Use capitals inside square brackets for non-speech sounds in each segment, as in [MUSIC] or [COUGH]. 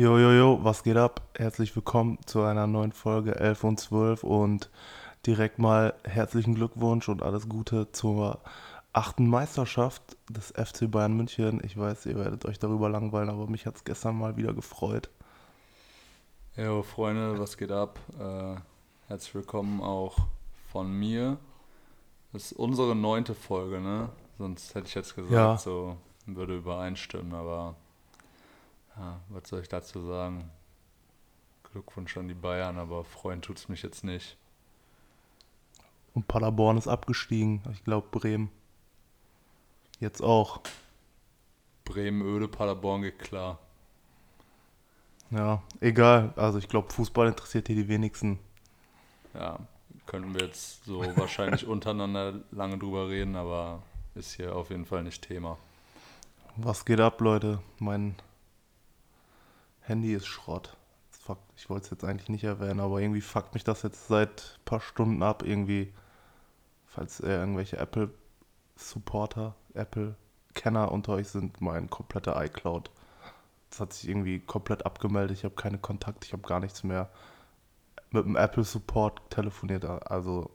Jo, jo, jo, was geht ab? Herzlich willkommen zu einer neuen Folge 11 und 12 und direkt mal herzlichen Glückwunsch und alles Gute zur achten Meisterschaft des FC Bayern München. Ich weiß, ihr werdet euch darüber langweilen, aber mich hat es gestern mal wieder gefreut. Jo, Freunde, was geht ab? Äh, herzlich willkommen auch von mir. Das ist unsere neunte Folge, ne? Sonst hätte ich jetzt gesagt, Ja. so würde übereinstimmen, aber ja, was soll ich dazu sagen? Glückwunsch an die Bayern, aber freuen tut's mich jetzt nicht. Und Paderborn ist abgestiegen. Ich glaube Bremen. Jetzt auch. Bremen, Öde, Paderborn geht klar. Ja, egal. Also ich glaube, Fußball interessiert hier die wenigsten. Ja, könnten wir jetzt so [LAUGHS] wahrscheinlich untereinander lange drüber reden, aber ist hier auf jeden Fall nicht Thema. Was geht ab, Leute? Mein Handy ist Schrott. Fuck, ich wollte es jetzt eigentlich nicht erwähnen, aber irgendwie fuckt mich das jetzt seit ein paar Stunden ab. Irgendwie, falls äh, irgendwelche Apple-Supporter, Apple-Kenner unter euch sind, mein kompletter iCloud. Das hat sich irgendwie komplett abgemeldet. Ich habe keine Kontakte, ich habe gar nichts mehr. Mit dem Apple-Support telefoniert, also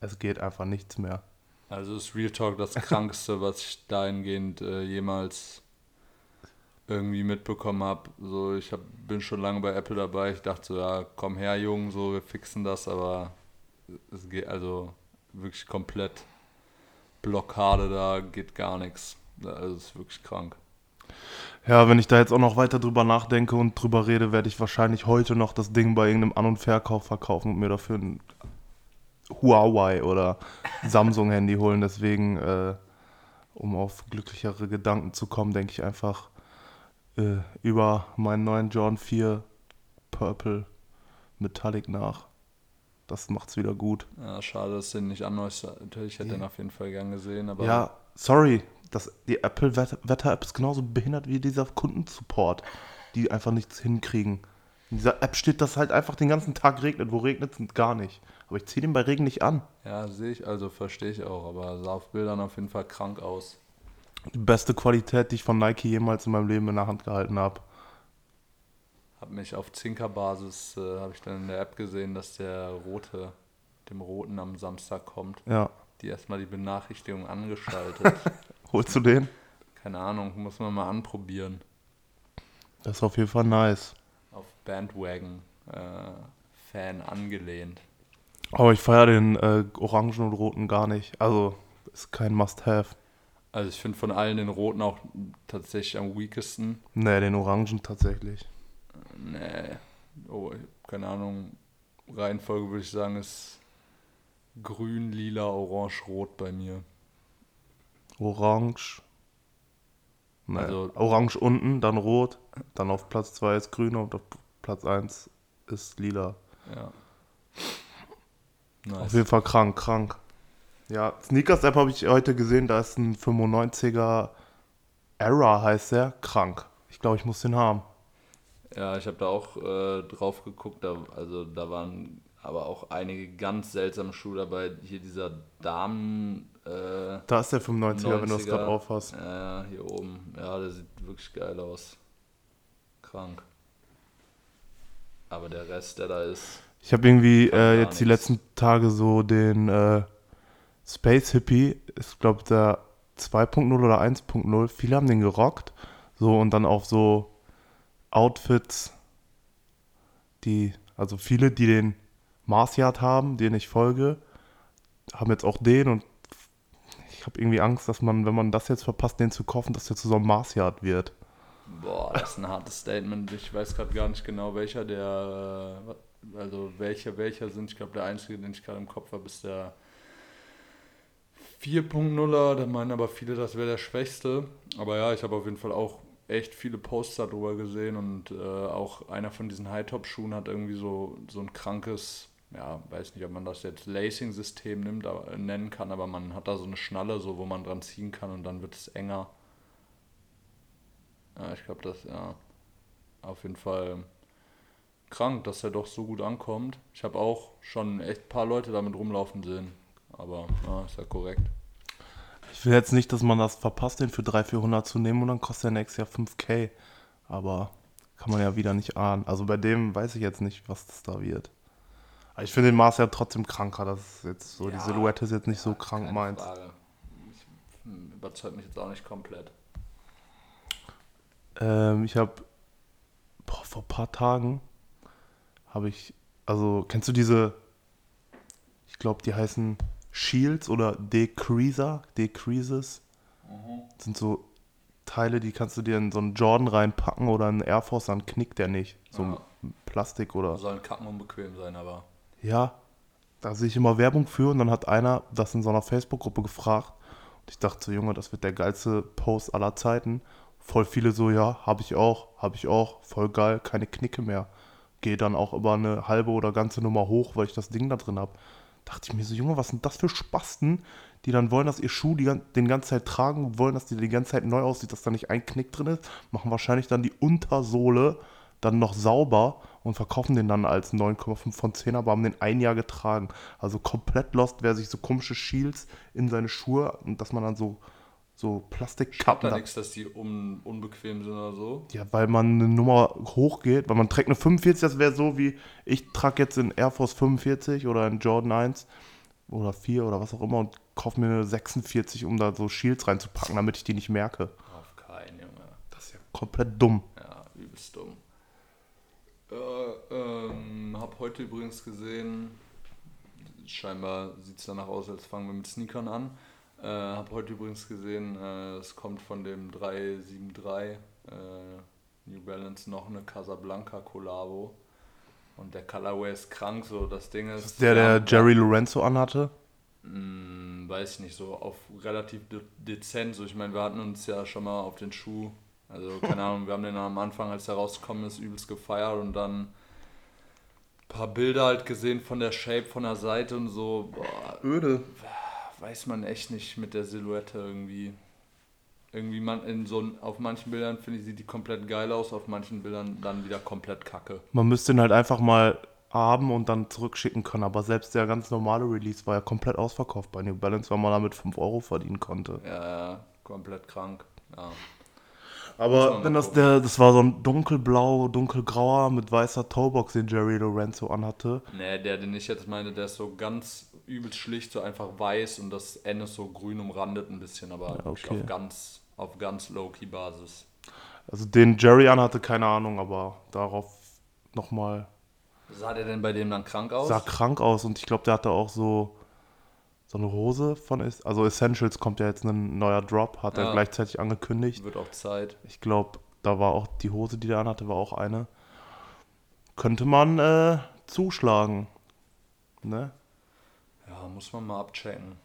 es geht einfach nichts mehr. Also ist Real Talk das Krankste, was ich dahingehend äh, jemals irgendwie mitbekommen habe. So, ich hab, bin schon lange bei Apple dabei. Ich dachte so, ja, komm her, Jungen, so, wir fixen das, aber es geht also wirklich komplett Blockade, da geht gar nichts. Also es ist wirklich krank. Ja, wenn ich da jetzt auch noch weiter drüber nachdenke und drüber rede, werde ich wahrscheinlich heute noch das Ding bei irgendeinem An- und Verkauf verkaufen und mir dafür ein Huawei oder Samsung-Handy holen. Deswegen, äh, um auf glücklichere Gedanken zu kommen, denke ich einfach äh, über meinen neuen John 4 Purple Metallic nach. Das macht's wieder gut. Ja, schade, dass den nicht anläuft. Natürlich hätte ich den auf jeden Fall gern gesehen, aber Ja, sorry. Das, die Apple-Wetter-App ist genauso behindert wie dieser Kundensupport, die einfach nichts hinkriegen. In dieser App steht, dass halt einfach den ganzen Tag regnet. Wo regnet es gar nicht. Aber ich ziehe den bei Regen nicht an. ja, sehe ich, also verstehe ich auch, aber sah auf Bildern auf jeden Fall krank aus. Die beste Qualität, die ich von Nike jemals in meinem Leben in der Hand gehalten habe. Hab mich auf Zinkerbasis, äh, habe ich dann in der App gesehen, dass der rote, dem roten am Samstag kommt. Ja. Die erstmal die Benachrichtigung angeschaltet. [LAUGHS] Holst du den? Keine Ahnung, muss man mal anprobieren. Das ist auf jeden Fall nice. Auf Bandwagon äh, Fan angelehnt. Aber ich feiere den äh, Orangen und Roten gar nicht. Also, ist kein Must-Have. Also ich finde von allen den roten auch tatsächlich am weakesten. Nee, den Orangen tatsächlich. Nee, oh, keine Ahnung. Reihenfolge würde ich sagen ist grün, lila, orange, rot bei mir. Orange. Nee. Also- Orange unten, dann rot. Dann auf Platz 2 ist grün und auf Platz 1 ist lila. Ja. Auf Nice. jeden Fall krank, krank. Ja, Sneakers-App habe ich heute gesehen, da ist ein 95er Era, heißt der. Krank. Ich glaube, ich muss den haben. Ja, ich habe da auch äh, drauf geguckt, da, also da waren aber auch einige ganz seltsame Schuhe dabei. Hier dieser Damen, äh, Da ist der 95er, wenn du das 90er. gerade aufhast. äh, hier oben. Ja, der sieht wirklich geil aus. Krank. Aber der Rest, der da ist, Ich habe irgendwie äh, jetzt die nichts. letzten Tage so den äh, Space Hippie, ist glaube der 2.0 oder 1.0. Viele haben den gerockt. So und dann auch so Outfits, die, also viele, die den Mars Yard haben, denen ich folge, haben jetzt auch den und ich habe irgendwie Angst, dass man, wenn man das jetzt verpasst, den zu kaufen, dass der zu so einem Mars Yard wird. boah, das ist ein hartes Statement. Ich weiß gerade gar nicht genau, welcher der, äh, also welcher, welcher sind. Ich glaube, der einzige, den ich gerade im Kopf habe, ist der 4.0er. Da meinen aber viele, das wäre der schwächste. Aber ja, ich habe auf jeden Fall auch echt viele Poster drüber gesehen und äh, auch einer von diesen High-Top-Schuhen hat irgendwie so, so ein krankes, ja, weiß nicht, ob man das jetzt Lacing-System nimmt, aber, äh, nennen kann, aber man hat da so eine Schnalle, so wo man dran ziehen kann und dann wird es enger. Ja, ich glaube, das, ja, auf jeden Fall krank, dass er doch so gut ankommt. Ich habe auch schon echt ein paar Leute damit rumlaufen sehen, aber ja, ist ja korrekt. Ich will jetzt nicht, dass man das verpasst, den für 300, 400 zu nehmen und dann kostet der nächstes Jahr 5k. Aber kann man ja wieder nicht ahnen. Also bei dem weiß ich jetzt nicht, was das da wird. Aber ich finde den Mars ja trotzdem kranker. Das ist jetzt so, Ja, die Silhouette ist jetzt nicht so krank meins. Frage. Ich, hm, überzeugt mich jetzt auch nicht komplett. Ähm, ich habe vor ein paar Tagen habe ich, also kennst du diese, ich glaube, die heißen Shields oder Decreaser, Decreases. Das sind so Teile, die kannst du dir in so einen Jordan reinpacken oder in einen Air Force, dann knickt der nicht. So Ja. Plastik oder. Sollen kacken unbequem sein, aber. Ja, da sehe ich immer Werbung für und dann hat einer das in so einer Facebook-Gruppe gefragt. Und ich dachte so, Junge, das wird der geilste Post aller Zeiten. Voll viele so, ja, habe ich auch, habe ich auch, voll geil, keine Knicke mehr. Gehe dann auch über eine halbe oder ganze Nummer hoch, weil ich das Ding da drin habe. Dachte ich mir so, Junge, was sind das für Spasten, die dann wollen, dass ihr Schuh die, den ganze Zeit tragen, wollen, dass die die ganze Zeit neu aussieht, dass da nicht ein Knick drin ist, machen wahrscheinlich dann die Untersohle dann noch sauber und verkaufen den dann als 9,5 von 10, aber haben den ein Jahr getragen. Also komplett lost, wer sich so komische Shields in seine Schuhe und dass man dann so, so Plastikkappen da nichts, dass die un, unbequem sind oder so? Ja, weil man eine Nummer hochgeht, weil man trägt eine 45, das wäre so wie, ich trage jetzt in Air Force 45 oder in Jordan 1 oder 4 oder was auch immer und kaufe mir eine 46, um da so Shields reinzupacken, damit ich die nicht merke. Auf keinen, Junge. Das ist ja komplett dumm. Ja, übelst dumm. Äh, ähm, hab heute übrigens gesehen, scheinbar sieht es danach aus, als fangen wir mit Sneakern an. Äh, hab heute übrigens gesehen, äh, es kommt von dem 373 äh, New Balance noch eine Casablanca Collabo. Und der Colorway ist krank, so das Ding ist. Der, der ja, Jerry Lorenzo anhatte. Hm, weiß ich nicht, so auf relativ de dezent. So, ich meine, wir hatten uns ja schon mal auf den Schuh, also [LAUGHS] keine Ahnung, wir haben den am Anfang, als der rausgekommen ist, übelst gefeiert und dann ein paar Bilder halt gesehen von der Shape, von der Seite und so. Boah, Öde. Weiß man echt nicht mit der Silhouette irgendwie. Irgendwie man in so auf manchen Bildern finde ich sieht die komplett geil aus, auf manchen Bildern dann wieder komplett kacke. Man müsste ihn halt einfach mal haben und dann zurückschicken können. Aber selbst der ganz normale Release war ja komplett ausverkauft bei New Balance, weil man damit 5 Euro verdienen konnte. Ja, ja, komplett krank. Ja. Aber mal das der, das war so ein dunkelblau, dunkelgrauer mit weißer Toebox, den Jerry Lorenzo anhatte. Nee, der, den ich jetzt meine, der ist so ganz übelst schlicht, so einfach weiß und das Ende ist so grün umrandet ein bisschen, aber Ja, okay. auf ganz, auf ganz Low-Key-Basis. Also den Jerry anhatte, keine Ahnung, aber darauf nochmal Sah der denn bei dem dann krank aus? sah krank aus und ich glaube, der hatte auch so so eine Hose von Es- also Essentials kommt ja jetzt ein neuer Drop, hat er Ja. gleichzeitig angekündigt. Wird auch Zeit. Ich glaube, da war auch die Hose, die der anhatte, war auch eine. Könnte man äh, zuschlagen. Ne? Ja, muss man mal abchecken.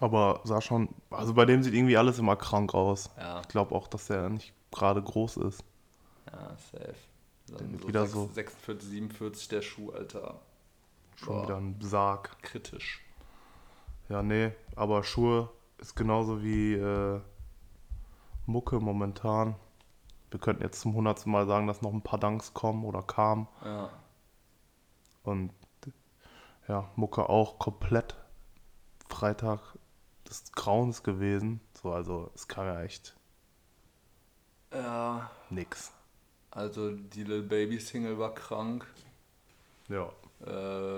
Aber sah schon, also bei dem sieht irgendwie alles immer krank aus. Ja, Ich glaube auch, dass er nicht gerade groß ist. ja, safe. Der Dann so wieder 6, so- 46, 47 der Schuh, Alter. Schon Boah. wieder ein Sarg. Kritisch. Ja, nee, aber Schuhe ist genauso wie äh, Mucke momentan. Wir könnten jetzt zum hundertsten Mal sagen, dass noch ein paar Dunks kommen oder kamen. Ja. Und ja, Mucke auch komplett Freitag des Grauens gewesen. So, also es kam ja echt Ja, nix. also die Lil Baby Single war krank. Ja. äh,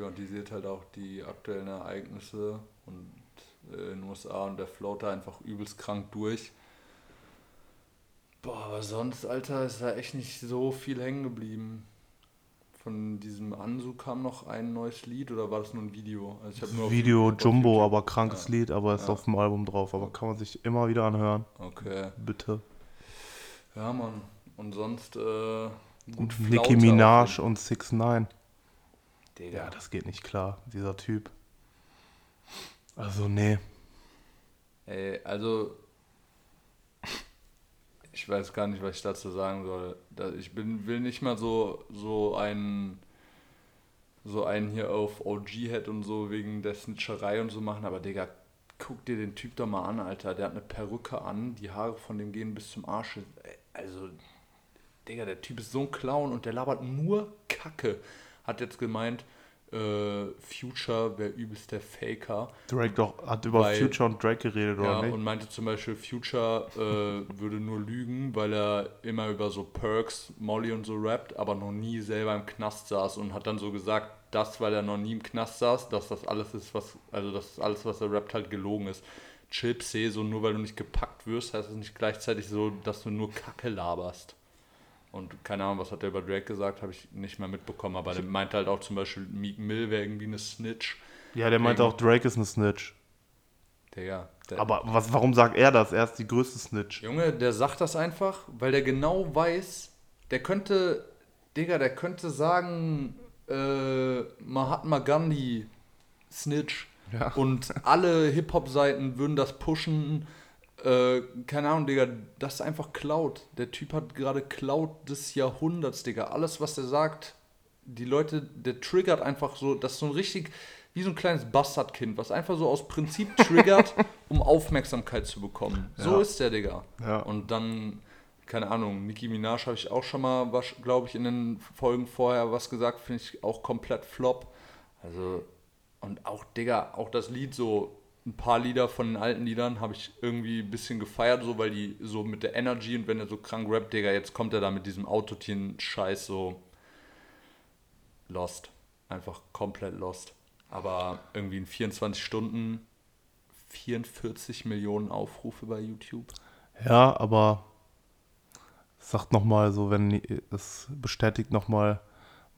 thematisiert halt auch die aktuellen Ereignisse und äh, in den USA und der float da einfach übelst krank durch. Boah, aber sonst, Alter, ist da echt nicht so viel hängen geblieben. Von diesem Ansu kam noch ein neues Lied oder war das nur ein Video? Also ich hab nur auf Video auf Jumbo, YouTube- aber krankes Ja. Lied, aber ist Ja. auf dem Album drauf. Aber kann man sich immer wieder anhören. Okay. Bitte. Ja, Mann. Und sonst, äh, gut Nicki Minaj auf und 6 9 jeden- Ja, Digga. das geht nicht klar, dieser Typ. Also, nee. Ey, also ich weiß gar nicht, was ich dazu sagen soll. Ich bin, will nicht mal so, so einen so einen hier auf OG-Head und so wegen der Snitcherei und so machen, aber Digga, guck dir den Typ doch mal an, Alter. Der hat eine Perücke an, die Haare von dem gehen bis zum Arsch. Also, Digga, der Typ ist so ein Clown und der labert nur Kacke. Hat jetzt gemeint, äh, Future wäre übelst der Faker. Drake doch, hat über Weil- Future und Drake geredet, Ja, oder nicht? und meinte zum Beispiel, Future äh, würde nur lügen, weil er immer über so Perks, Molly und so rappt, aber noch nie selber im Knast saß und hat dann so gesagt, das, weil er noch nie im Knast saß, dass das alles ist, was, also dass alles, was er rappt, halt gelogen ist. Eh, so nur weil du nicht gepackt wirst, heißt es nicht gleichzeitig so, dass du nur Kacke laberst. Und keine Ahnung, was hat er über Drake gesagt, habe ich nicht mehr mitbekommen, aber der meinte halt auch zum Beispiel, Meek Mill wäre irgendwie eine Snitch. Ja, der meinte auch, Drake ist eine Snitch. Digga, der, Aber was, warum sagt er das? Er ist die größte Snitch. Junge, der sagt das einfach, weil der genau weiß, der könnte, Digga, der könnte sagen, äh, Mahatma Gandhi, Snitch. Ja. Und alle Hip-Hop-Seiten würden das pushen. Äh, keine Ahnung, Digga, das ist einfach Cloud. Der Typ hat gerade Cloud des Jahrhunderts, Digga. Alles, was der sagt, die Leute, der triggert einfach so, das ist so ein richtig, wie so ein kleines Bastardkind, was einfach so aus Prinzip triggert, [LAUGHS] um Aufmerksamkeit zu bekommen. So Ja. ist der, Digga. Ja. Und dann, keine Ahnung, Nicki Minaj habe ich auch schon mal, glaube ich, in den Folgen vorher was gesagt, finde ich auch komplett flop. Also, und auch, Digga, auch das Lied so, ein paar Lieder von den alten Liedern habe ich irgendwie ein bisschen gefeiert, so, weil die so mit der Energy und wenn er so krank rappt, Digga, jetzt kommt er da mit diesem Autotune-Scheiß so lost. Einfach komplett lost. Aber irgendwie in 24 Stunden 44 Millionen Aufrufe bei YouTube. Ja, aber sagt nochmal so, wenn es bestätigt nochmal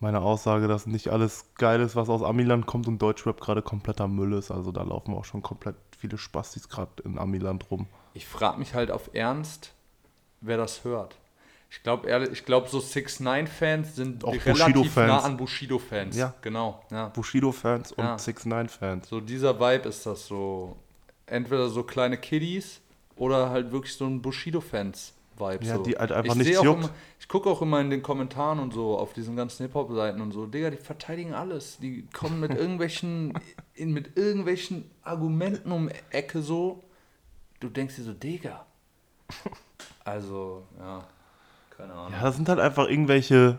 meine Aussage, dass nicht alles geil ist, was aus Amiland kommt und Deutschrap gerade kompletter Müll ist. Also da laufen auch schon komplett viele Spastis gerade in Amiland rum. Ich frage mich halt auf Ernst, wer das hört. Ich glaube ich glaube so 6 9 Fans sind Auch relativ Bushido-Fans. nah an Bushido Fans. Ja. genau, ja. Bushido-Fans und Ja. 6 9 fans So dieser Vibe ist das so entweder so kleine Kiddies oder halt wirklich so ein Bushido Fans Vibe Ja, so. die halt einfach ich nichts juckt. Immer, ich gucke auch immer in den Kommentaren und so auf diesen ganzen Hip Hop Seiten und so, Digga, die verteidigen alles. Die kommen mit [LAUGHS] irgendwelchen in, mit irgendwelchen Argumenten um Ecke so. Du denkst dir so, Digga. Also, ja, keine Ahnung. Ja, das sind halt einfach irgendwelche,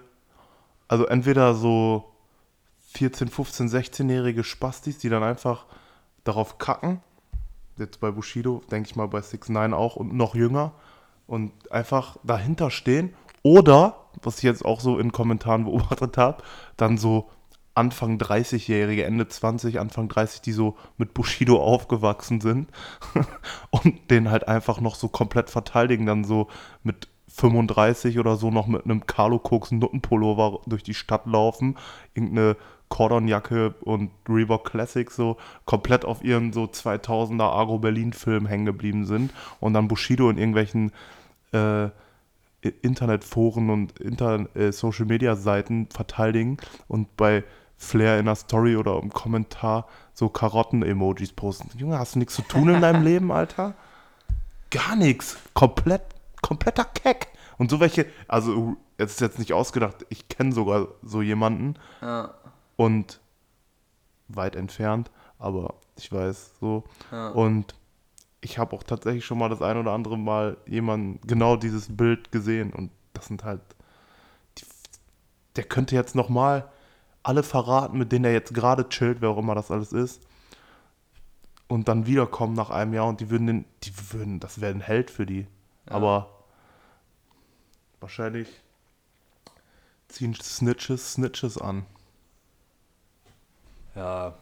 also entweder so 14, 15, 16-jährige Spastis, die dann einfach darauf kacken. Jetzt bei Bushido, denke ich mal bei 6 9 auch und noch jünger. Und einfach dahinter stehen. Oder, was ich jetzt auch so in Kommentaren [LAUGHS] beobachtet habe, dann so Anfang 30-Jährige, Ende 20, Anfang 30, die so mit Bushido aufgewachsen sind [LAUGHS] und den halt einfach noch so komplett verteidigen, dann so mit 35 oder so noch mit einem Carlo Cooks Nuttenpullover durch die Stadt laufen, irgendeine Cordonjacke und Reebok Classic so komplett auf ihren so 2000er Agro Berlin Film hängen geblieben sind und dann Bushido in irgendwelchen äh, Internetforen und Inter äh, Social Media Seiten verteidigen und bei Flair in der Story oder im Kommentar so Karotten-Emojis posten. Junge, hast du nichts zu tun in [LAUGHS] deinem Leben, Alter? Gar nichts. Komplett, kompletter Keck. Und so welche, also es ist jetzt nicht ausgedacht, ich kenne sogar so jemanden Ja, und weit entfernt, aber ich weiß so. ja. Und ich habe auch tatsächlich schon mal das ein oder andere Mal jemanden genau dieses Bild gesehen und das sind halt die, der könnte jetzt noch mal alle verraten, mit denen er jetzt gerade chillt, wer auch immer das alles ist. Und dann wiederkommen nach einem Jahr und die würden den, die würden, das wäre ein Held für die. Ja. Aber wahrscheinlich ziehen Snitches Snitches an. Ja,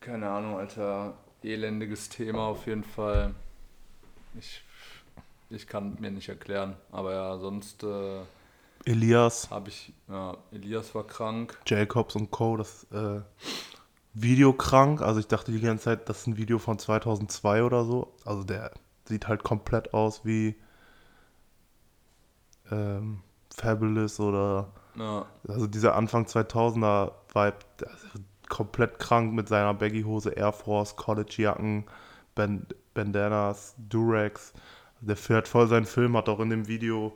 keine Ahnung, Alter. Elendiges Thema auf jeden Fall. Ich, ich kann mir nicht erklären. Aber ja, sonst äh, Elias, habe ich, ja, Elias war krank. Jacobs und Co. das äh, Video krank. Also ich dachte die ganze Zeit, das ist ein Video von 2002 oder so. Also der sieht halt komplett aus wie ähm, Fabulous oder Ja, also dieser Anfang 2000er Vibe, komplett krank mit seiner Baggy-Hose, Air Force, College-Jacken, Band Bandanas, Durex. Der fährt voll seinen Film, hat auch in dem Video.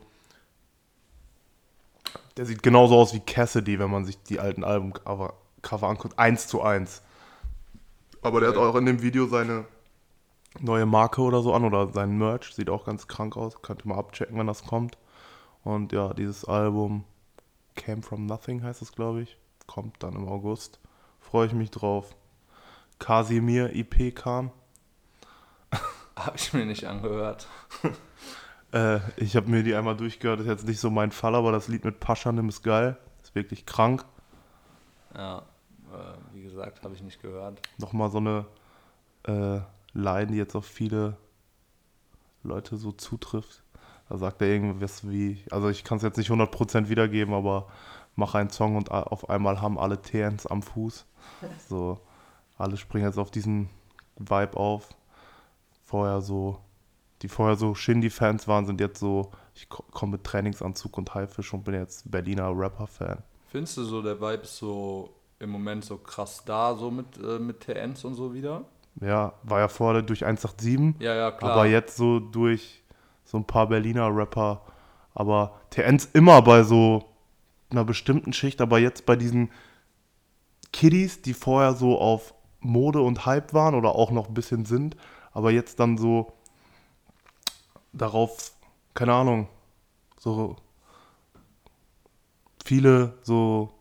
Der sieht genauso aus wie Cassidy, wenn man sich die alten Albumcover Cover anguckt. Eins zu eins. Aber der hat auch in dem Video seine neue Marke oder so an oder sein Merch. Sieht auch ganz krank aus. Könnt ihr mal abchecken, wenn das kommt. Und ja, dieses Album Came From Nothing heißt es, glaube ich. kommt dann im August. Freue ich mich drauf. Casimir IP kam. [LAUGHS] Habe ich mir nicht angehört. [LAUGHS] Äh, ich habe mir die einmal durchgehört, ist jetzt nicht so mein Fall, aber das Lied mit Paschanim ist geil. Ist wirklich krank. Ja, äh, wie gesagt, habe ich nicht gehört. Nochmal so eine äh, Line, die jetzt auf viele Leute so zutrifft. Da sagt er irgendwas wie, also ich kann es jetzt nicht 100% wiedergeben, aber mach einen Song und auf einmal haben alle TNs am Fuß. So, alle springen jetzt auf diesen Vibe auf. Vorher so, die vorher so Shindy-Fans waren, sind jetzt so, ich ko- komme mit Trainingsanzug und Haifisch und bin jetzt Berliner Rapper-Fan. Findest du so, der Vibe ist so im Moment so krass da, so mit, äh, mit TNs und so wieder? Ja, war ja vorher durch 187. Ja, ja, klar. Aber jetzt so durch so ein paar Berliner Rapper. Aber TNs immer bei so einer bestimmten Schicht, aber jetzt bei diesen Kiddies, die vorher so auf Mode und Hype waren oder auch noch ein bisschen sind, aber jetzt dann so darauf, keine Ahnung, so viele so,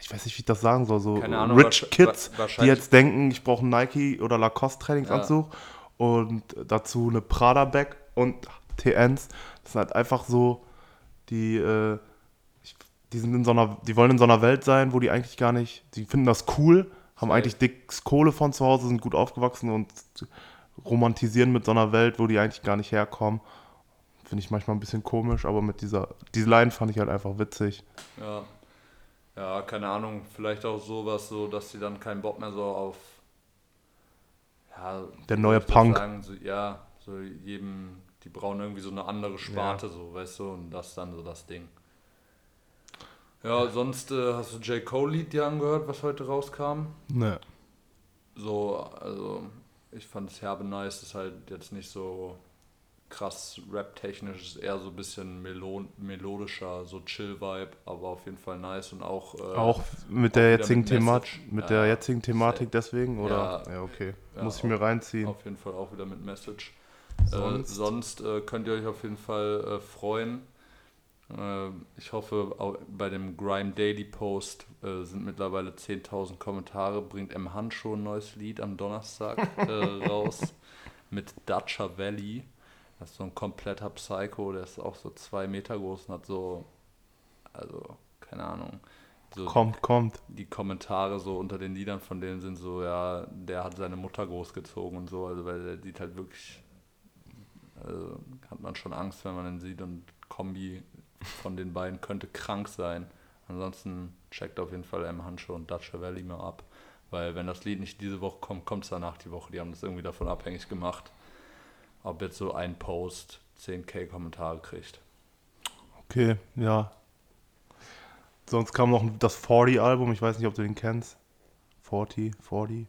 ich weiß nicht, wie ich das sagen soll, so Ahnung, Rich Kids, die jetzt denken, ich brauche einen Nike oder Lacoste Trainingsanzug und dazu eine Prada Bag und TNs. Das sind halt einfach so, die, äh, die sind in so einer, die wollen in so einer Welt sein, wo die eigentlich gar nicht, die finden das cool, haben eigentlich dick Kohle von zu Hause, sind gut aufgewachsen und romantisieren mit so einer Welt, wo die eigentlich gar nicht herkommen. Finde ich manchmal ein bisschen komisch, aber mit dieser, diese Line fand ich halt einfach witzig. Ja. Ja, keine Ahnung, vielleicht auch sowas, so, dass sie dann keinen Bock mehr so auf. Ja, Der neue Punk. Sagen? So, ja, so jedem, die brauchen irgendwie so eine andere Sparte, so, weißt du, und das dann so das Ding. Ja, sonst äh, hast du J. Cole-Lied dir angehört, was heute rauskam? Ne. So, also, ich fand es herbe nice, ist halt jetzt nicht so krass rap-technisch, ist eher so ein bisschen melo melodischer, so Chill-Vibe, aber auf jeden Fall nice und auch. Äh, Auch mit der wieder jetzigen mit Thematik, mit Ja, der jetzigen Thematik deswegen, oder? Ja. Ja, okay. Ja, Muss ich mir reinziehen. Auf jeden Fall auch wieder mit Message. Sonst? Äh, sonst äh, könnt ihr euch auf jeden Fall äh, freuen. Äh, ich hoffe, auch bei dem Grime Daily Post äh, sind mittlerweile 10.000 Kommentare. Bringt M. Handschuh ein neues Lied am Donnerstag äh, [LAUGHS] raus mit Dacia Valley. Das ist so ein kompletter Psycho, der ist auch so zwei Meter groß und hat so, also, keine Ahnung. So Kommt, kommt. die Kommentare so unter den Liedern von denen sind so, ja, der hat seine Mutter großgezogen und so, also weil der sieht halt wirklich, also hat man schon Angst, wenn man ihn sieht und Kombi von den beiden könnte krank sein. Ansonsten checkt auf jeden Fall M. Handschuh und Dacia Valley mal ab, weil wenn das Lied nicht diese Woche kommt, kommt es danach die Woche. Die haben das irgendwie davon abhängig gemacht, ob jetzt so ein Post 10k Kommentare kriegt. Okay, ja. Sonst kam noch das 40-Album, ich weiß nicht, ob du den kennst. 40, 40.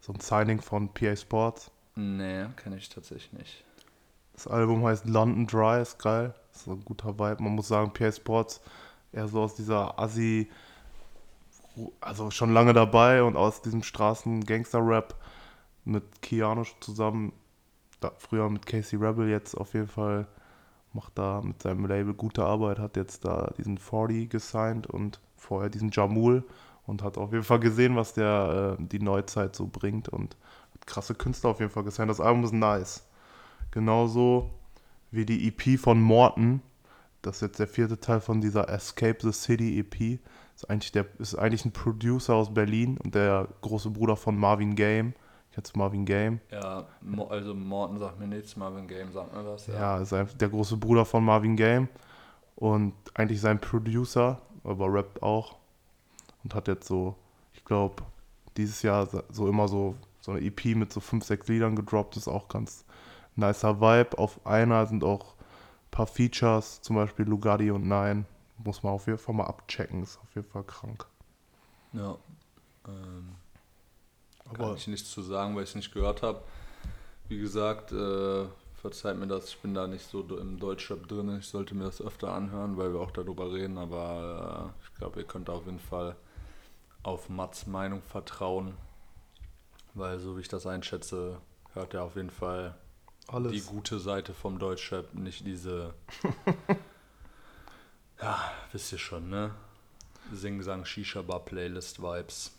So ein Signing von PA Sports. Nee, kenne ich tatsächlich nicht. Das Album heißt London Dry, ist geil. Ist ein guter Vibe. Man muss sagen, PA Sports eher so aus dieser Assi, also schon lange dabei und aus diesem Straßen-Gangster-Rap mit Keanu zusammen, da, früher mit Casey Rebel, jetzt auf jeden Fall macht da mit seinem Label gute Arbeit, hat jetzt da diesen 40 gesigned und vorher diesen Jamul und hat auf jeden Fall gesehen, was der äh, die Neuzeit so bringt und hat krasse Künstler auf jeden Fall gesigned. Das Album ist nice. Genauso wie die EP von Morton. Das ist jetzt der vierte Teil von dieser Escape the City EP. Ist eigentlich, der, ist eigentlich ein Producer aus Berlin und der große Bruder von Marvin Game. Kennst du Marvin Game? Ja, also Morten sagt mir nichts, Marvin Game sagt mir was. Ja, ist einfach der große Bruder von Marvin Game. Und eigentlich sein Producer, aber rappt auch. Und hat jetzt so, ich glaube, dieses Jahr so immer so, so eine EP mit so fünf, sechs Liedern gedroppt. Ist auch ganz nicer Vibe. Auf einer sind auch ein paar Features, zum Beispiel Lugatti und Nein. Muss man auf jeden Fall mal abchecken, ist auf jeden Fall krank. Ja. Ähm, kann Aber- ich nichts zu sagen, weil ich es nicht gehört habe. Wie gesagt, äh, verzeiht mir das, ich bin da nicht so im Deutschrap drin. Ich sollte mir das öfter anhören, weil wir auch darüber reden. Aber äh, ich glaube, ihr könnt auf jeden Fall auf Mats Meinung vertrauen. Weil so wie ich das einschätze, hört er auf jeden Fall die Alles. gute Seite vom Deutschrap, nicht diese. [LAUGHS] ja, wisst ihr schon, ne? Sing-Sang Shisha Bar Playlist Vibes.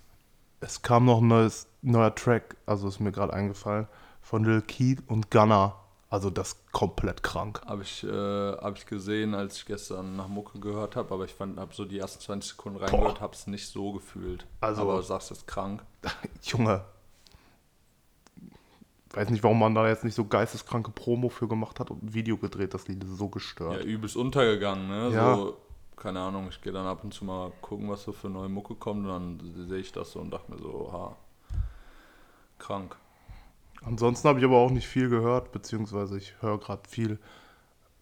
Es kam noch ein neues, neuer Track, also ist mir gerade eingefallen, von Lil Keith und Gunna. Also das komplett krank. Habe ich, äh, hab ich gesehen, als ich gestern nach Mucke gehört habe, aber ich fand, habe so die ersten 20 Sekunden reingehört, habe es nicht so gefühlt. Also- aber du sagst, es ist krank. [LAUGHS] Junge. Weiß nicht, warum man da jetzt nicht so geisteskranke Promo für gemacht hat und ein Video gedreht. Das Lied ist so Ja, gestört. übelst untergegangen, ne? Ja. So, keine Ahnung, ich gehe dann ab und zu mal gucken, was so für neue Mucke kommt und dann sehe ich das so und dachte mir so, ha, krank. Ansonsten habe ich aber auch nicht viel gehört, beziehungsweise ich höre gerade viel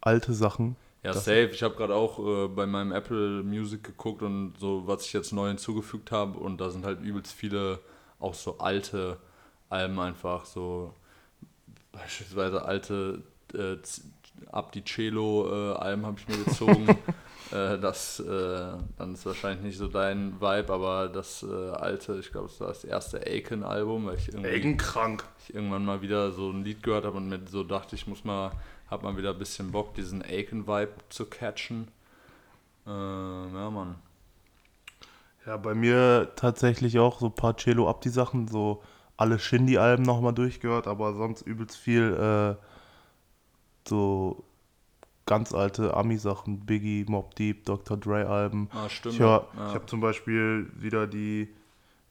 alte Sachen. Ja, safe. Ich habe gerade auch äh, bei meinem Apple Music geguckt und so, was ich jetzt neu hinzugefügt habe. Und da sind halt übelst viele auch so alte Alben einfach. So beispielsweise alte äh, Abdi Cello äh, Alben habe ich mir gezogen. [LAUGHS] äh, das, äh, dann ist wahrscheinlich nicht so dein Vibe, aber das äh, alte, ich glaube, das war das erste Aiken-Album, weil ich irgendwie krank. ich irgendwann mal wieder so ein Lied gehört habe und mir so dachte, ich muss mal, hab mal wieder ein bisschen Bock, diesen Aiken-Vibe zu catchen. Äh, ja, Mann. Ja, bei mir tatsächlich auch so ein paar Cello Abdi Sachen, so alle Shindy-Alben nochmal durchgehört, aber sonst übelst viel äh, so ganz alte Ami-Sachen, Biggie, Mob Deep, Dr. Dre-Alben. Ah, stimmt. Ich, ja. ich habe zum Beispiel wieder die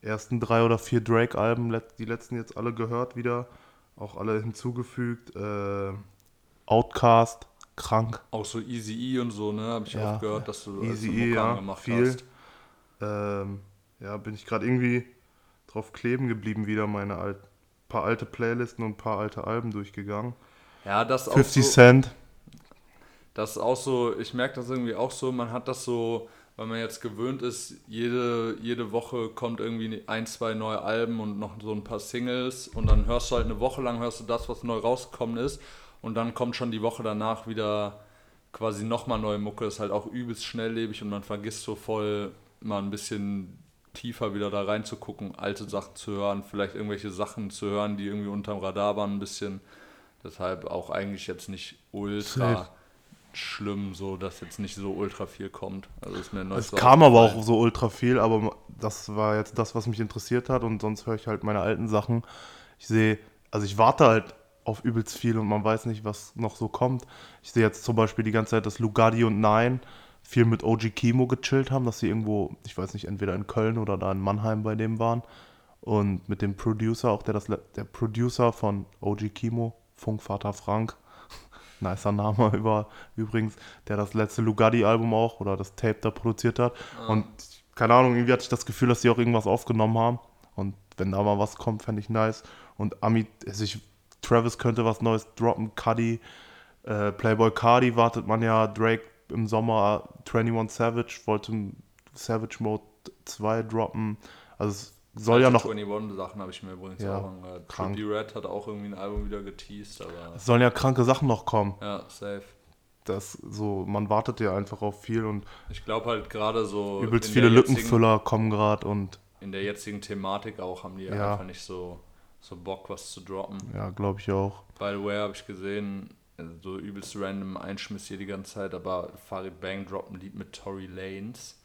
ersten drei oder vier Drake-Alben, die letzten jetzt alle gehört wieder, auch alle hinzugefügt. Äh, Outcast, krank. auch so Easy E und so, ne? Habe ich Ja, auch gehört, dass du Eazy-E, Mucke ja, angemacht viel. hast. Ähm, ja, bin ich gerade irgendwie drauf kleben geblieben, wieder meine alt, paar alte Playlisten und ein paar alte Alben durchgegangen. Ja, das auch 50 so, Cent. Das ist auch so, ich merke das irgendwie auch so, man hat das so, weil man jetzt gewöhnt ist, jede, jede Woche kommt irgendwie ein, zwei neue Alben und noch so ein paar Singles und dann hörst du halt eine Woche lang, hörst du das, was neu rausgekommen ist und dann kommt schon die Woche danach wieder quasi nochmal neue Mucke, ist halt auch übelst schnelllebig und man vergisst so voll mal ein bisschen tiefer wieder da reinzugucken, alte Sachen zu hören, vielleicht irgendwelche Sachen zu hören, die irgendwie unterm Radar waren ein bisschen. Deshalb auch eigentlich jetzt nicht ultra Safe. schlimm, so dass jetzt nicht so ultra viel kommt. Also ist mir Es kam aber auch so ultra viel, aber das war jetzt das, was mich interessiert hat und sonst höre ich halt meine alten Sachen. Ich sehe, also ich warte halt auf übelst viel und man weiß nicht, was noch so kommt. Ich sehe jetzt zum Beispiel die ganze Zeit, dass Lugardi und Nine viel mit OG Kimo gechillt haben, dass sie irgendwo, ich weiß nicht, entweder in Köln oder da in Mannheim bei dem waren. Und mit dem Producer, auch der, das, der Producer von OG Kimo, Funkvater Frank, [LAUGHS] nicer Name [LAUGHS] über, übrigens, der das letzte Lugardi-Album auch oder das Tape da produziert hat. Und keine Ahnung, irgendwie hatte ich das Gefühl, dass sie auch irgendwas aufgenommen haben. Und wenn da mal was kommt, fände ich nice. Und Ami, also ich, Travis könnte was Neues droppen, Cuddy, äh, Playboy Cardi wartet man ja, Drake im Sommer, 21 Savage wollte Savage Mode 2 droppen. Also es soll ja noch, 21 Sachen habe ich mir übrigens Ja, auch angehört. Trippie Red hat auch irgendwie ein Album wieder geteased, aber es sollen ja kranke Sachen noch kommen. ja, safe. Das so, man wartet ja einfach auf viel und Ich glaube halt gerade so übelst viele Lückenfüller kommen gerade und In der jetzigen Thematik auch haben die Ja. einfach nicht so, so Bock, was zu droppen. ja, glaube ich auch. By the way, habe ich gesehen, also so übelst random Einschmiss hier die ganze Zeit, aber Farid Bang droppt ein Lied mit Tory Lanez.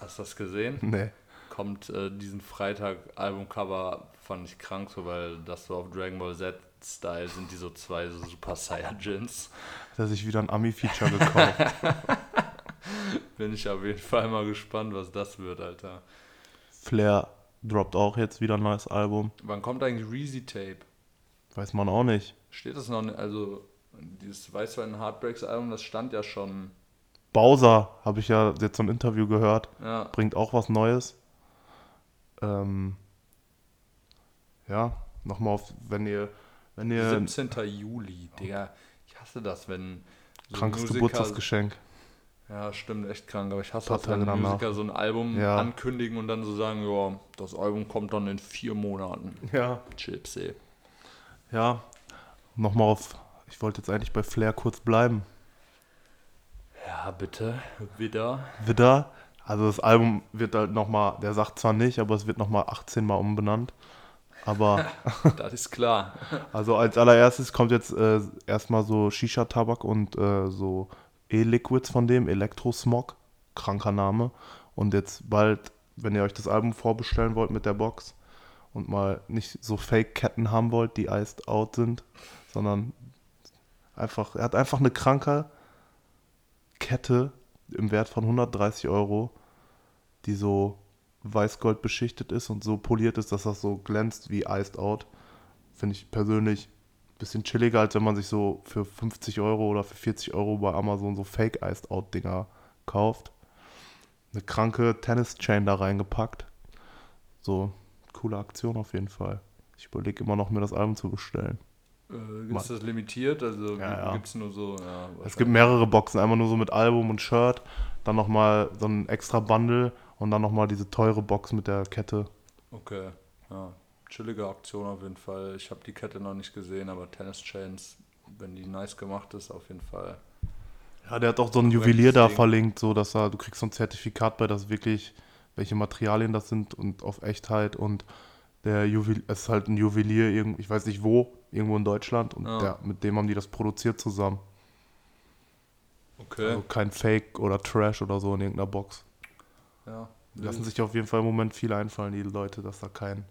Hast du das gesehen? [LAUGHS] Nee. Kommt äh, diesen Freitag Albumcover, fand ich krank so, weil das so auf Dragon Ball Z-Style sind die so zwei so Super Saiyajins. Hat er sich wieder ein Ami-Feature gekauft. [LAUGHS] Bin ich auf jeden Fall mal gespannt, was das wird, Alter. Flair droppt auch jetzt wieder ein neues Album. Wann kommt eigentlich Reezy Tape? Weiß man auch nicht. Steht das noch nicht? Also, dieses Weißwein Heartbreaks Album, das stand ja schon. Bowser, habe ich ja jetzt so ein Interview gehört, Ja, bringt auch was Neues. Ähm, ja, nochmal auf, wenn ihr, wenn ihr 17. Juli, Digga. Ich hasse das, wenn. so krankes Musiker- Geburtstagsgeschenk. Ja, stimmt, echt krank. Aber ich hasse das, wenn. Musiker so ein Album Ja. ankündigen und dann so sagen: Ja, das Album kommt dann in vier Monaten. Ja. Chips, ey. Ja, nochmal auf, ich wollte jetzt eigentlich bei Flair kurz bleiben. Ja, bitte. Wieder. Widder, also das Album wird halt nochmal, der sagt zwar nicht, aber es wird nochmal 18 Mal umbenannt. Aber [LAUGHS] Das ist klar. [LAUGHS] Also als allererstes kommt jetzt äh, erstmal so Shisha-Tabak und äh, so E-Liquids von dem, Elektrosmog, kranker Name. Und jetzt bald, wenn ihr euch das Album vorbestellen wollt mit der Box und mal nicht so Fake-Ketten haben wollt, die iced out sind, sondern einfach, er hat einfach eine kranke Kette im Wert von 130 Euro, die so weiß-gold beschichtet ist und so poliert ist, dass das so glänzt wie iced out. Finde ich persönlich ein bisschen chilliger, als wenn man sich so für 50 Euro oder für 40 Euro bei Amazon so fake iced out Dinger kauft. Eine kranke Tennis-Chain da reingepackt. So, coole Aktion auf jeden Fall. Ich überlege immer noch, mir das Album zu bestellen. Äh, ist das limitiert? Also Ja, ja. gibt es nur so. Ja, Es gibt mehrere Boxen, einmal nur so mit Album und Shirt, dann nochmal so ein extra Bundle und dann nochmal diese teure Box mit der Kette. Okay, ja. Chillige Aktion auf jeden Fall. Ich habe die Kette noch nicht gesehen, aber Tennis Chains, wenn die nice gemacht ist, auf jeden Fall. Ja, der hat auch so ein Juwelier da Ding. verlinkt, so dass er, du kriegst so ein Zertifikat bei, dass wirklich welche Materialien das sind und auf Echtheit und der Juwelier, es ist halt ein Juwelier, ich weiß nicht wo, irgendwo in Deutschland und Ja. der, mit dem haben die das produziert zusammen. Okay. Also kein Fake oder Trash oder so in irgendeiner Box. ja. Lassen sich auf jeden Fall im Moment viel einfallen, die Leute, dass da kein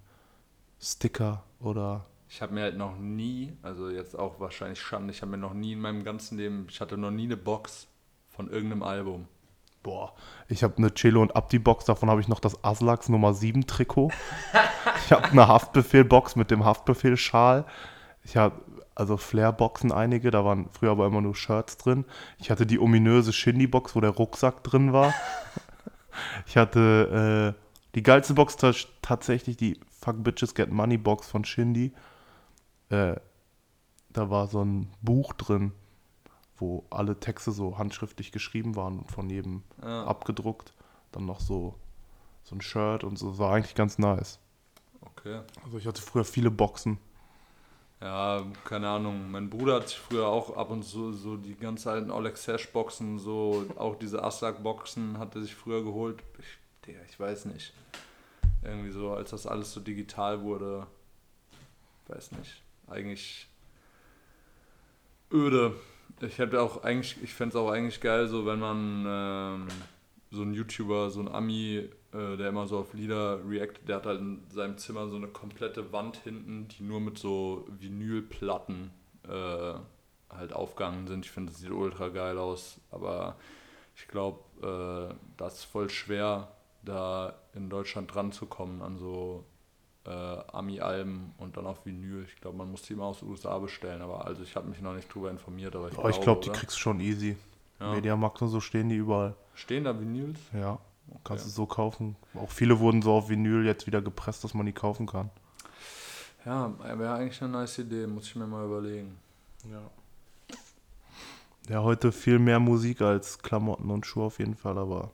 Sticker oder Ich habe mir halt noch nie, also jetzt auch wahrscheinlich Schande, ich habe mir noch nie in meinem ganzen Leben, ich hatte noch nie eine Box von irgendeinem Album. Boah, ich habe eine Cello und Abdi-Box, davon habe ich noch das Aslax Nummer 7 Trikot. [LAUGHS] ich habe eine Haftbefehl-Box mit dem Haftbefehl-Schal. Ich habe also Flair-Boxen einige, da waren früher aber immer nur Shirts drin. Ich hatte die ominöse Shindy-Box, wo der Rucksack drin war. [LAUGHS] ich hatte äh, die geilste Box tats- tatsächlich, die Fuck Bitches Get Money Box von Shindy. Äh, da war so ein Buch drin, wo alle Texte so handschriftlich geschrieben waren und von jedem Ja. abgedruckt. Dann noch so, so ein Shirt und so. Das war eigentlich ganz nice. Okay. Also ich hatte früher viele Boxen. Ja, keine Ahnung. Mein Bruder hat sich früher auch ab und zu so die ganz alten Oleg Sash Boxen, so auch diese Aslak Boxen hat er sich früher geholt. Ich, Digga, ich weiß nicht. Irgendwie so, als das alles so digital wurde. Weiß nicht. Eigentlich öde. Ich hätte auch eigentlich, ich fände es auch eigentlich geil, so wenn man ähm, so ein YouTuber, so ein Ami, äh, der immer so auf Lieder reactet, der hat halt in seinem Zimmer so eine komplette Wand hinten, die nur mit so Vinylplatten äh, halt aufgegangen sind. Ich finde, das sieht ultra geil aus, aber ich glaube, äh, das ist voll schwer, da in Deutschland dran zu kommen an so äh, Ami-Alben und dann auf Vinyl. Ich glaube, man muss die immer aus den USA bestellen, aber also ich habe mich noch nicht drüber informiert, aber ich glaube, glaube, die kriegst du schon easy. Ja. Mediamarkt und so stehen die überall. Stehen da Vinyls? Ja, kannst Okay. du so kaufen. Auch viele wurden so auf Vinyl jetzt wieder gepresst, dass man die kaufen kann. Ja, wäre eigentlich eine nice Idee, muss ich mir mal überlegen. Ja. Ja, heute viel mehr Musik als Klamotten und Schuhe auf jeden Fall, aber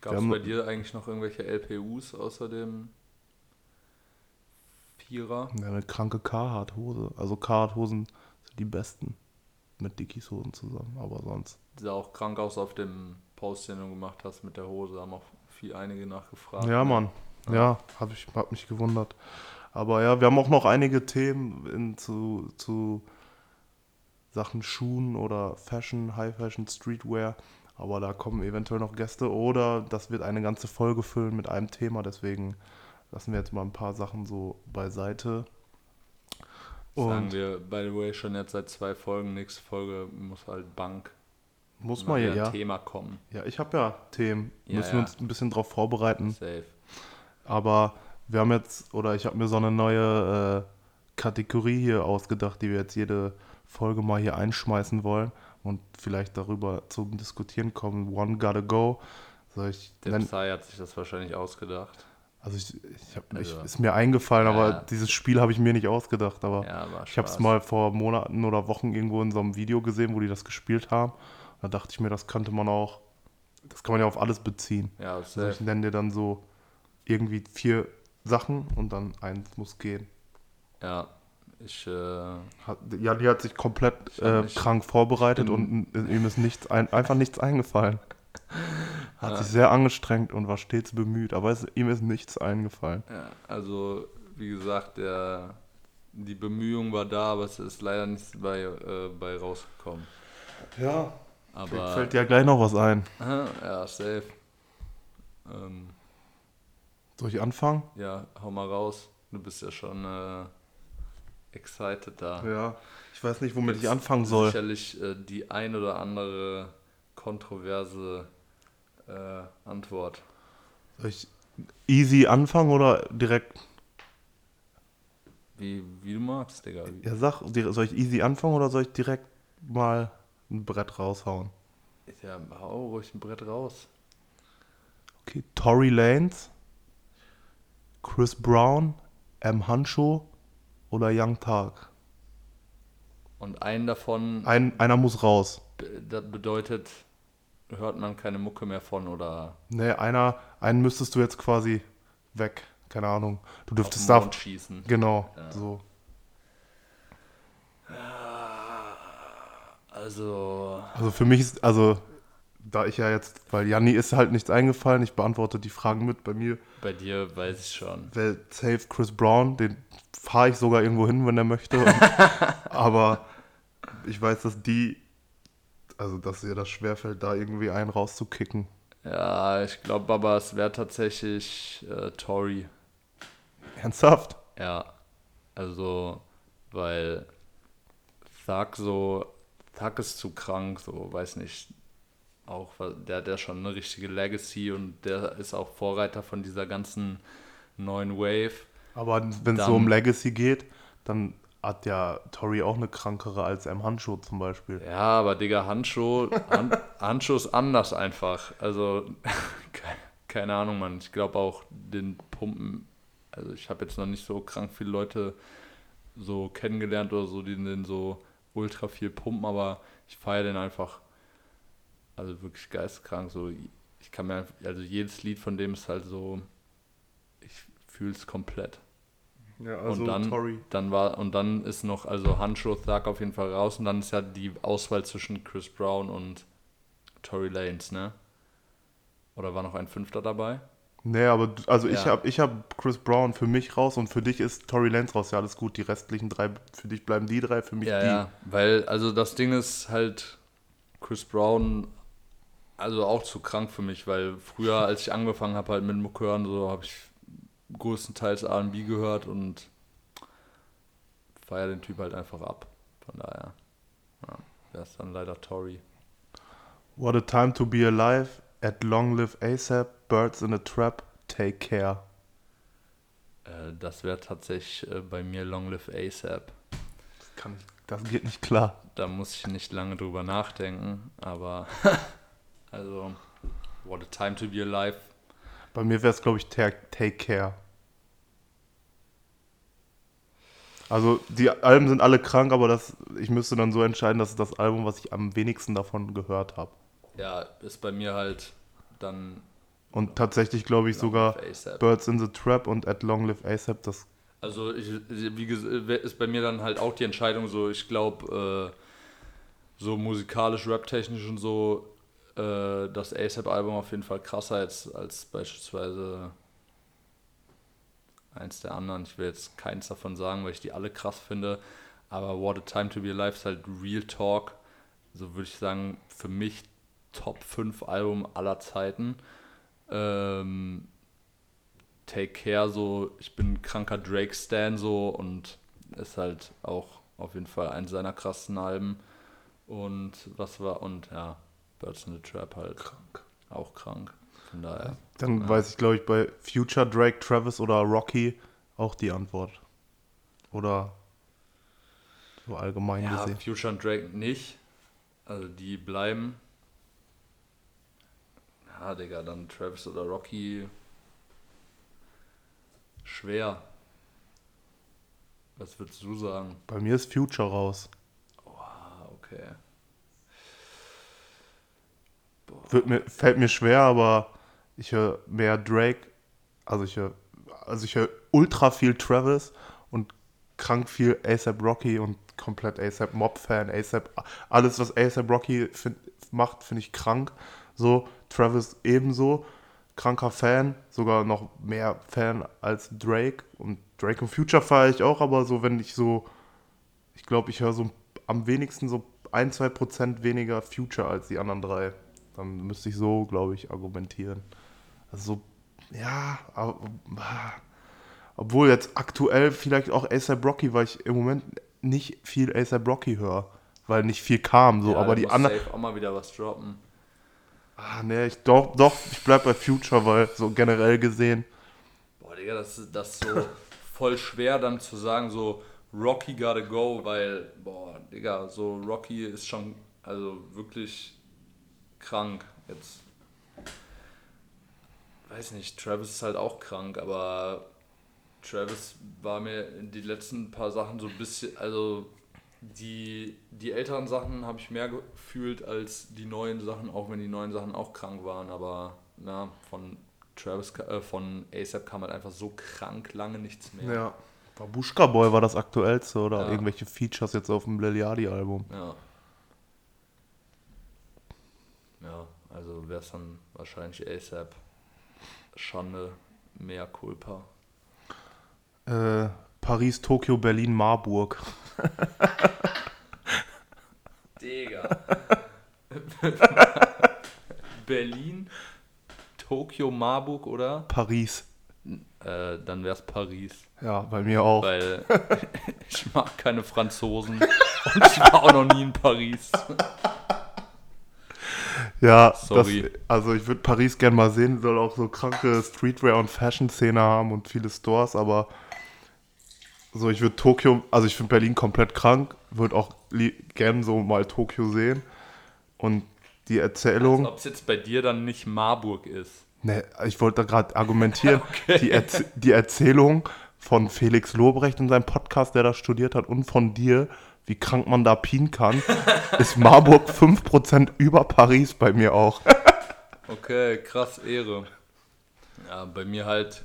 Gab es bei dir eigentlich noch irgendwelche LPUs außer dem Vierer? ja, eine kranke Carhartt-Hose. Also Carhartt-Hosen sind die besten. Mit Dickies Hosen zusammen, aber sonst. Sah auch krank aus auf dem Post, den du gemacht hast mit der Hose. Haben auch viel einige nachgefragt. Ja? Mann. Ja, hab ich hab mich gewundert. Aber ja, wir haben auch noch einige Themen in, zu, zu Sachen Schuhen oder Fashion, High Fashion, Streetwear. Aber da kommen eventuell noch Gäste oder das wird eine ganze Folge füllen mit einem Thema. Deswegen lassen wir jetzt mal ein paar Sachen so beiseite. Sagen Und wir, by the way, schon jetzt seit zwei Folgen. Nächste Folge muss halt Bank muss man ja, ja. Thema kommen. Ja, ich habe ja Themen. Ja, Müssen ja. wir uns ein bisschen drauf vorbereiten. Safe. Aber wir haben jetzt, oder ich habe mir so eine neue äh, Kategorie hier ausgedacht, die wir jetzt jede Folge mal hier einschmeißen wollen und vielleicht darüber zum Diskutieren kommen. One gotta go. So, ich Der Psy hat sich das wahrscheinlich ausgedacht. Also ich, ich hab, Also- ich, ist mir eingefallen, Ja, aber dieses Spiel habe ich mir nicht ausgedacht. Aber Ja, ich habe es mal vor Monaten oder Wochen irgendwo in so einem Video gesehen, wo die das gespielt haben. Da dachte ich mir, das könnte man auch, das kann man ja auf alles beziehen. Ja, Also ich nenne dir dann so irgendwie vier Safen und dann eins muss gehen. Ja, ich, äh, Hat, Janni hat sich komplett äh, krank vorbereitet und ihm ist nichts ein, einfach nichts eingefallen. [LAUGHS] Hat Ja. sich sehr angestrengt und war stets bemüht, aber es, ihm ist nichts eingefallen. ja, also, wie gesagt, der, die Bemühung war da, aber es ist leider nichts bei, äh, bei rausgekommen. Ja. Aber, Fällt dir ja gleich noch was ein. Ja, safe. Ähm, Soll ich anfangen? ja, hau mal raus. Du bist ja schon äh, excited da. Ja. Ich weiß nicht, womit ich anfangen soll. Sicherlich äh, die ein oder andere kontroverse äh, Antwort. Soll ich easy anfangen oder direkt. Wie, wie du magst, Digga. Ja, sag, soll ich easy anfangen oder soll ich direkt mal ein Brett raushauen? Ja, hau ruhig ein Brett raus. Okay, Tory Lanez, Chris Brown, M. Hancho oder Young Tark? Und einen davon, Ein, einer muss raus. das bedeutet, hört man keine Mucke mehr von oder Ne, einer, einen müsstest du jetzt quasi weg. Keine Ahnung. Du auf dürftest den da. Schießen. Genau, Ja. so. Also, Also für mich ist, also, da ich ja jetzt, weil Janni ist halt nichts eingefallen, ich beantworte die Fragen mit. Bei mir bei dir weiß ich schon. wäre safe Chris Brown, den fahre ich sogar irgendwo hin, wenn er möchte. Und, [LAUGHS] aber ich weiß, dass die, also dass ihr das schwerfällt, da irgendwie einen rauszukicken. Ja, ich glaube aber, es wäre tatsächlich äh, Tory. Ernsthaft? Ja, also, weil Thug so, Thug ist zu krank, so, weiß nicht, auch, der hat ja schon eine richtige Legacy und der ist auch Vorreiter von dieser ganzen neuen Wave. Aber wenn es so um Legacy geht, dann hat ja Tori auch eine krankere als M. Hancho zum Beispiel. Ja, aber Digga, Handschuh, Han, [LAUGHS] Handschuh ist anders einfach. Also, [LAUGHS] ke- keine Ahnung, Mann. Ich glaube auch den Pumpen, also ich habe jetzt noch nicht so krank viele Leute so kennengelernt oder so, die den so ultra viel pumpen, aber ich feiere den einfach. Also wirklich geisteskrank. So, ich kann mir, also jedes Lied von dem ist halt so, ich fühle es komplett. Ja, und dann, dann war und dann ist noch also Handschuh Thug auf jeden Fall raus und dann ist ja die Auswahl zwischen Chris Brown und Tory Lanez, ne? Oder war noch ein Fünfter dabei? Nee, aber also ich Ja. habe ich hab Chris Brown für mich raus und für dich ist Tory Lanez raus. Ja, alles gut. Die restlichen drei, für dich bleiben die drei, für mich Ja, die. ja, weil also das Ding ist halt Chris Brown also auch zu krank für mich, weil früher als ich angefangen habe halt mit Mucke hören, so habe ich größtenteils R&B gehört und feier den Typ halt einfach ab. Von daher, ja, der ist dann leider Tory. What a time to be alive. At long live ASAP. Birds in a trap. Take care. Äh, das wäre tatsächlich äh, bei mir Long Live ASAP. Das, kann ich, das geht nicht klar. Da muss ich nicht lange drüber nachdenken, aber [LAUGHS] also What a Time to Be Alive. Bei mir wäre es, glaube ich, take, take Care. Also die Alben sind alle krank, aber das, ich müsste dann so entscheiden, das ist das Album, was ich am wenigsten davon gehört habe. Ja, ist bei mir halt dann Und tatsächlich glaube ich sogar. Birds in the Trap und At Long Live ASAP, das Also ich, wie gesagt, ist bei mir dann halt auch die Entscheidung so, ich glaube, äh, so musikalisch, raptechnisch und so, äh, das ASAP-Album auf jeden Fall krasser als, als beispielsweise eins der anderen. Ich will jetzt keins davon sagen, weil ich die alle krass finde. Aber What a Time to Be Alive ist halt Real Talk. So würde ich sagen, für mich Top 5 Album aller Zeiten. Ähm, Take Care, so, ich bin ein kranker Drake-Stan so und ist halt auch auf jeden Fall eins seiner krassen Alben. Und was war, und ja, Birds in the Trap halt krank. auch krank. Von daher. Dann Ja. weiß ich, glaube ich, bei Future, Drake, Travis oder Rocky auch die Antwort. Oder so allgemein Ja, gesehen. Future und Drake nicht. Also die bleiben. Ja, Digga, dann Travis oder Rocky. Schwer. Was würdest du sagen? Bei mir ist Future raus. Ah, okay. Wird mir, fällt mir schwer, aber ich höre mehr Drake. Also ich höre also ich ultra viel Travis und krank viel ASAP Rocky und komplett ASAP Mob-Fan, ASAP, alles was ASAP Rocky find, macht, finde ich krank. So, Travis ebenso, kranker Fan, sogar noch mehr Fan als Drake. Und Drake und Future feiere ich auch, aber so, wenn ich so, ich glaube, ich höre so am wenigsten so ein, zwei Prozent weniger Future als die anderen drei. Dann müsste ich so, glaube ich, argumentieren. Also, ja, aber, obwohl jetzt aktuell vielleicht auch ASAP Rocky, weil ich im Moment nicht viel ASAP Rocky höre, weil nicht viel kam, so, Ja, aber die anderen. auch mal wieder was droppen. Ah, nee, ich doch, doch, ich bleib bei Future, weil so generell gesehen. Boah, Digga, das ist das ist so [LAUGHS] voll schwer dann zu sagen, so Rocky gotta go, weil, boah, Digga, so Rocky ist schon, also wirklich krank. Jetzt, weiß nicht, Travis ist halt auch krank, aber Travis war mir die letzten paar Sachen so ein bisschen, also die, die älteren Sachen habe ich mehr gefühlt als die neuen Sachen, auch wenn die neuen Sachen auch krank waren, aber na, von Travis, äh, von ASAP kam halt einfach so krank lange nichts mehr. Ja. Babushka Boy war das aktuellste oder Ja. irgendwelche Features jetzt auf dem Lil Yachty-Album. Ja. Ja, also wäre es dann wahrscheinlich ASAP. Schande, mehr Culpa. Äh, Paris, Tokio, Berlin, Marburg. Digga. Berlin, Tokio, Marburg oder? Paris. Äh, dann wäre es Paris. Ja, bei mir auch. Weil [LAUGHS] ich mag keine Franzosen und ich war auch noch nie in Paris. Ja, Sorry. Das, also ich würde Paris gern mal sehen, soll auch so kranke Streetwear- und Fashion-Szene haben und viele Stores, aber so, ich würde Tokio, also ich finde Berlin komplett krank, würde auch li- gern so mal Tokio sehen und die Erzählung, Ob es jetzt bei dir dann nicht Marburg ist. ne, ich wollte da gerade argumentieren, [LAUGHS] die, Erz die Erzählung von Felix Lobrecht in seinem Podcast, der da studiert hat, und von dir, wie krank man da pien kann, [LAUGHS] ist Marburg 5% über Paris bei mir auch. [LAUGHS] Okay, krass, Ehre. Ja, bei mir halt,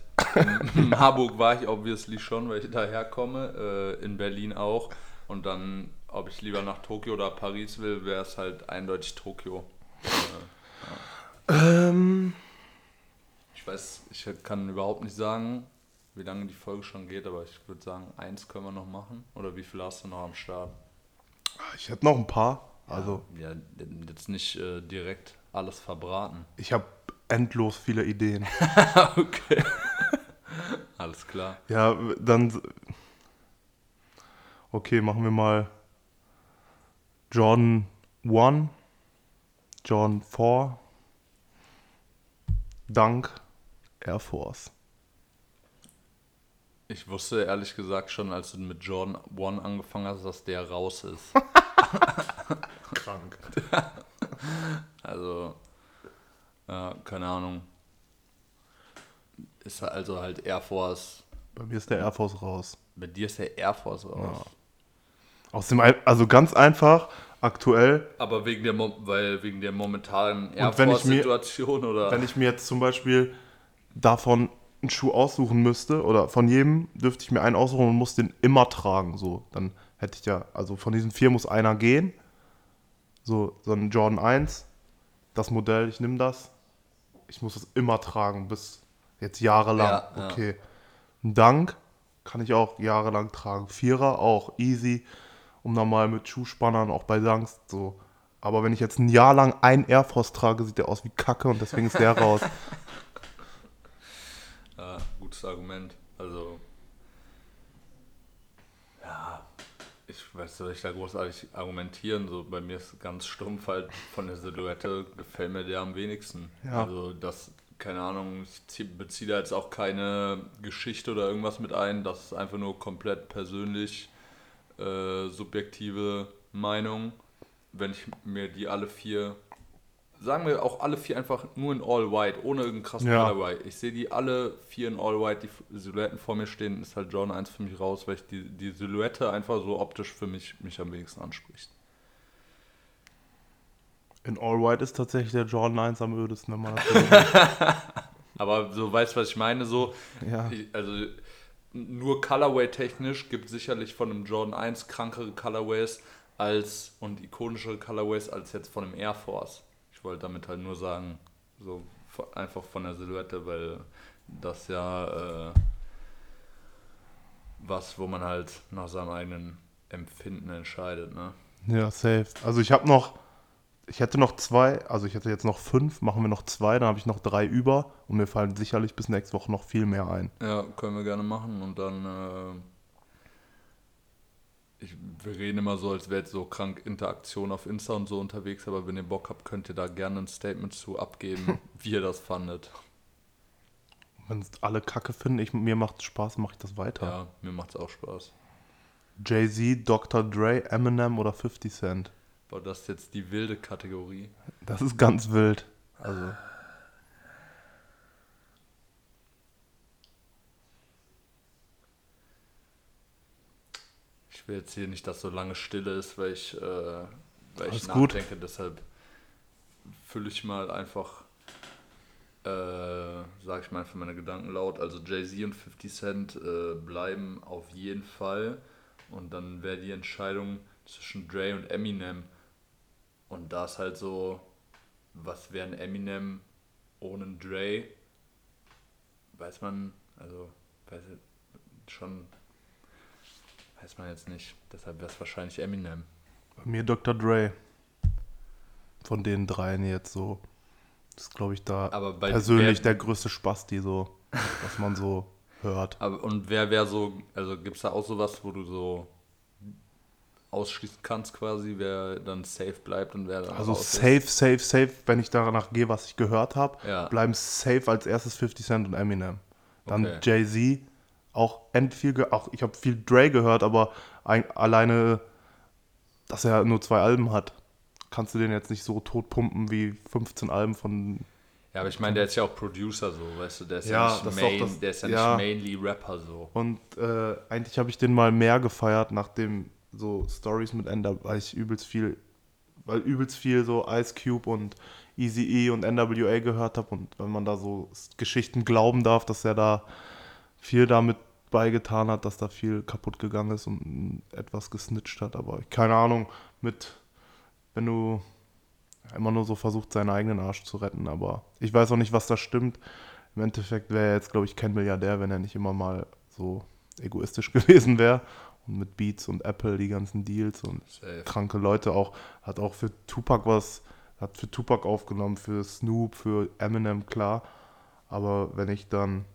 in [LAUGHS] Marburg war ich obviously schon, weil ich daher komme, äh, in Berlin auch. Und dann, ob ich lieber nach Tokio oder Paris will, wäre es halt eindeutig Tokio. Ähm, Ich weiß, ich kann überhaupt nicht sagen, wie lange die Folge schon geht, aber ich würde sagen, eins können wir noch machen. Oder wie viel hast du noch am Start? ich hätte noch ein paar. Also, Ja, jetzt nicht äh, direkt alles verbraten. ich habe endlos viele Ideen. [LAUGHS] okay. [LAUGHS] Alles klar. Ja, dann. Okay, machen wir mal Jordan 1, Jordan 4, Dunk, Air Force. Ich wusste ehrlich gesagt schon, als du mit Jordan One angefangen hast, dass der raus ist. [LAUGHS] Krank. Also, ja, keine Ahnung. Ist also halt Air Force. Bei mir ist der Air Force raus. Bei dir ist der Air Force raus. Aus dem, also ganz einfach, aktuell, Aber wegen der, weil wegen der momentanen Air Force-Situation oder. wenn ich mir jetzt zum Beispiel davon einen Schuh aussuchen müsste, oder von jedem dürfte ich mir einen aussuchen und muss den immer tragen. So, dann hätte ich ja, also von diesen vier muss einer gehen. So, so ein Jordan 1, das Modell, ich nehme das. Ich muss es immer tragen, bis jetzt jahrelang. Ja, ja. okay. Ein Dank kann ich auch jahrelang tragen. Vierer auch easy, um dann mal mit Schuhspannern auch bei Dunks so. Aber wenn ich jetzt ein Jahr lang ein Air Force trage, sieht der aus wie Kacke und deswegen ist der raus. [LAUGHS] Gutes Argument. Also. Ja, ich weiß soll ich da großartig argumentieren. So bei mir ist ganz stumpf halt von der Silhouette gefällt mir der am wenigsten. Ja. Also das, keine Ahnung, ich zieh- beziehe da jetzt auch keine Geschichte oder irgendwas mit ein. Das ist einfach nur komplett persönlich äh, subjektive Meinung. Wenn ich mir die alle vier sagen wir auch alle vier einfach nur in All White, ohne irgendeinen krassen Ja. Colorway. Ich sehe die alle vier in All White, die Silhouetten vor mir stehen, ist halt Jordan 1 für mich raus, weil ich die, die Silhouette einfach so optisch für mich, mich am wenigsten anspricht. In All White ist tatsächlich der Jordan 1 am ödesten, wenn man das [LAUGHS] so sieht. Aber so weißt du, was ich meine? So, Ja. ich, also nur Colorway-technisch gibt es sicherlich von einem Jordan 1 krankere Colorways als und ikonischere Colorways als jetzt von einem Air Force. Ich wollte damit halt nur sagen, so einfach von der Silhouette, weil das ja äh, was, wo man halt nach seinem eigenen Empfinden entscheidet, ne? Ja, safe. Also ich habe noch, Ich hätte noch zwei, also ich hätte jetzt noch fünf, machen wir noch zwei, dann habe ich noch drei über und mir fallen sicherlich bis nächste Woche noch viel mehr ein. Ja, können wir gerne machen und dann. Ich, wir reden immer so, als wäre so krank Interaktion auf Insta und so unterwegs, aber wenn ihr Bock habt, könnt ihr da gerne ein Statement zu abgeben, [LAUGHS] wie ihr das fandet. Wenn es alle Kacke finden, ich, mir macht es Spaß, mache ich das weiter. Ja, mir macht's auch Spaß. Jay-Z, Dr. Dre, Eminem oder 50 Cent. Aber das ist jetzt die wilde Kategorie. Das ist ganz wild. Also. Ich will jetzt hier nicht, dass so lange Stille ist, weil ich, äh, weil ich Alles gut. nachdenke. Deshalb fülle ich mal einfach, äh, sage ich mal einfach meine Gedanken laut. Also Jay-Z und 50 Cent äh, bleiben auf jeden Fall. Und dann wäre die Entscheidung zwischen Dre und Eminem. Und da ist halt so, was wäre ein Eminem ohne Dre? Weiß man, also, weiß ich, schon, weiß man jetzt nicht. Deshalb wäre es wahrscheinlich Eminem. Bei mir Dr. Dre. Von den dreien jetzt so. Das ist, glaube ich, da Aber bei persönlich wer, der größte Spasti, so, was man so [LAUGHS] hört. aber, Und wer wäre so, also gibt es da auch sowas, wo du so ausschließen kannst quasi, wer dann safe bleibt und wer dann Also raus ist? safe, safe, safe, wenn ich danach gehe, was ich gehört habe, Ja. bleiben safe als erstes 50 Cent und Eminem. Dann Okay. Jay-Z, auch end viel, auch ich habe viel Dre gehört, aber ein, alleine, dass er nur zwei Alben hat, kannst du den jetzt nicht so tot pumpen wie 15 Alben von Ja, aber ich meine, der ist ja auch Producer so, weißt du, der ist ja, Ja, nicht, main, das- der ist ja, ja. nicht mainly Rapper so. Und äh, eigentlich habe ich den mal mehr gefeiert, nachdem so Stories mit Ender, weil ich übelst viel, weil übelst viel so Ice Cube und Easy E und NWA gehört habe und wenn man da so Geschichten glauben darf, dass er da viel damit beigetan hat, dass da viel kaputt gegangen ist und etwas gesnitcht hat, aber keine Ahnung, mit, wenn du immer nur so versucht, seinen eigenen Arsch zu retten, aber ich weiß auch nicht, was da stimmt. Im Endeffekt wäre er jetzt, glaube ich, kein Milliardär, wenn er nicht immer mal so egoistisch [LAUGHS] gewesen wäre. Und mit Beats und Apple die ganzen Deals und Safe. kranke Leute auch, hat auch für Tupac was, hat für Tupac aufgenommen, für Snoop, für Eminem, klar. Aber wenn ich dann,